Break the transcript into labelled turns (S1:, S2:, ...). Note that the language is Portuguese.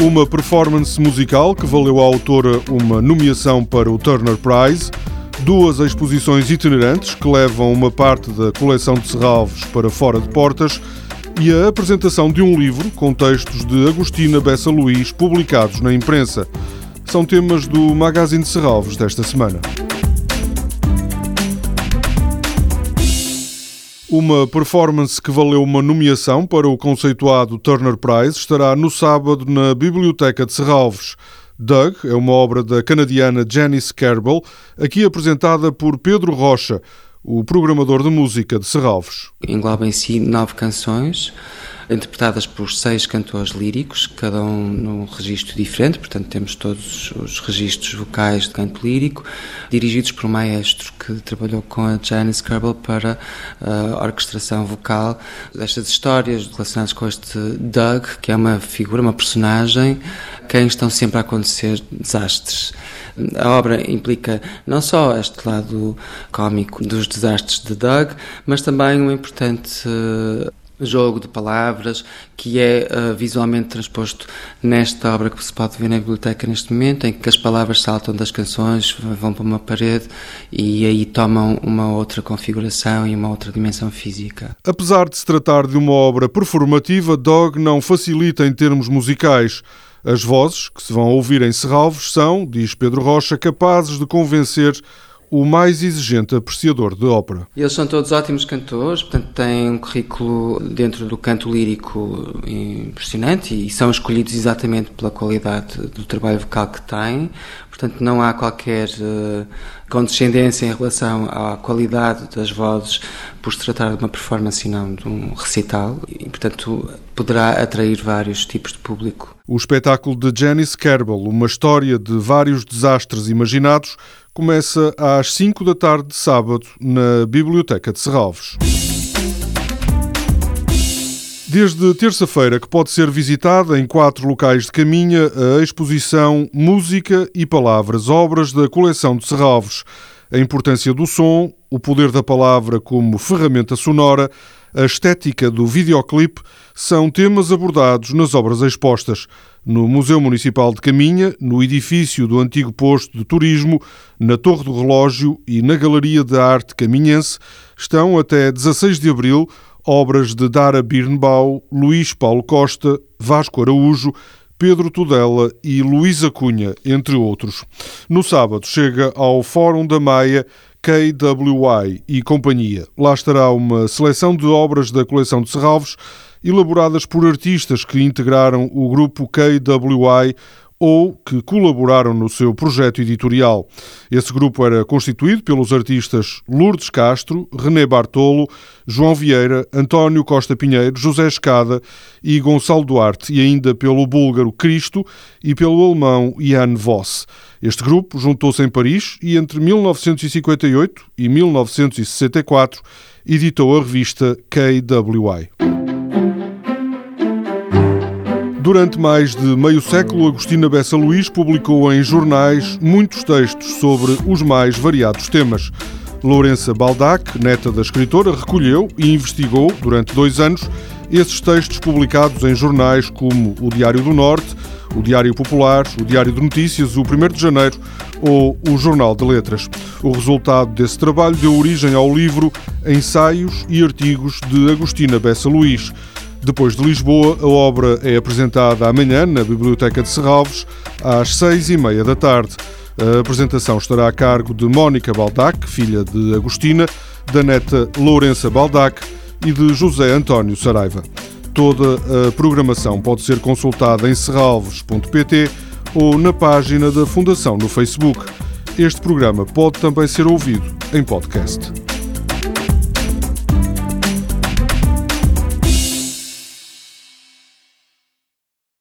S1: Uma performance musical que valeu à autora uma nomeação para o Turner Prize, duas exposições itinerantes que levam uma parte da coleção de Serralves para fora de portas e a apresentação de um livro com textos de Agostina Bessa Luís publicados na imprensa. São temas do Magazine de Serralves desta semana. Uma performance que valeu uma nomeação para o conceituado Turner Prize estará no sábado na Biblioteca de Serralves. Doug é uma obra da canadiana Janice Kerbel, aqui apresentada por Pedro Rocha, o programador de música de Serralves.
S2: Engloba em si nove canções interpretadas por seis cantores líricos, cada um num registro diferente, portanto temos todos os registros vocais de canto lírico, dirigidos por um maestro que trabalhou com a Janice Kerbel para a orquestração vocal destas histórias relacionadas com este Doug, que é uma figura, uma personagem, quem estão sempre a acontecer desastres. A obra implica não só este lado cómico dos desastres de Doug, mas também um importante jogo de palavras que é uh, visualmente transposto nesta obra que se pode ver na biblioteca neste momento, em que as palavras saltam das canções, vão para uma parede e aí tomam uma outra configuração e uma outra dimensão física.
S1: Apesar de se tratar de uma obra performativa, Dog não facilita em termos musicais. As vozes que se vão ouvir em Serralves são, diz Pedro Rocha, capazes de convencer o mais exigente apreciador de ópera.
S2: Eles são todos ótimos cantores, portanto têm um currículo dentro do canto lírico impressionante e são escolhidos exatamente pela qualidade do trabalho vocal que têm. Portanto, não há qualquer uh, condescendência em relação à qualidade das vozes por se tratar de uma performance e não de um recital e, portanto, poderá atrair vários tipos de público.
S1: O espetáculo de Janice Kerbel, uma história de vários desastres imaginados, começa às 5 da tarde de sábado na Biblioteca de Serralves. Desde terça-feira que pode ser visitada em quatro locais de caminha a exposição Música e Palavras, obras da coleção de Serralves. A importância do som, o poder da palavra como ferramenta sonora, a estética do videoclipe são temas abordados nas obras expostas no Museu Municipal de Caminha, no edifício do antigo posto de turismo, na Torre do Relógio e na Galeria de Arte Caminhense, estão até 16 de abril obras de Dara Birnbaum, Luís Paulo Costa, Vasco Araújo, Pedro Tudela e Luísa Cunha, entre outros. No sábado chega ao Fórum da Maia KWI e Companhia. Lá estará uma seleção de obras da coleção de Serralves elaboradas por artistas que integraram o grupo KWI ou que colaboraram no seu projeto editorial. Esse grupo era constituído pelos artistas Lourdes Castro, René Bartolo, João Vieira, António Costa Pinheiro, José Escada e Gonçalo Duarte, e ainda pelo búlgaro Cristo e pelo alemão Jan Voss. Este grupo juntou-se em Paris e entre 1958 e 1964 editou a revista KWI. Durante mais de meio século, Agostina Bessa Luís publicou em jornais muitos textos sobre os mais variados temas. Lourença Baldac, neta da escritora, recolheu e investigou, durante dois anos, esses textos publicados em jornais como o Diário do Norte, o Diário Popular, o Diário de Notícias, o 1 de Janeiro ou o Jornal de Letras. O resultado desse trabalho deu origem ao livro Ensaios e Artigos de Agostina Bessa Luís. Depois de Lisboa, a obra é apresentada amanhã na Biblioteca de Serralves, às seis e meia da tarde. A apresentação estará a cargo de Mónica Baldac, filha de Agostina, da neta Lourença Baldac e de José António Saraiva. Toda a programação pode ser consultada em serralves.pt ou na página da Fundação no Facebook. Este programa pode também ser ouvido em podcast.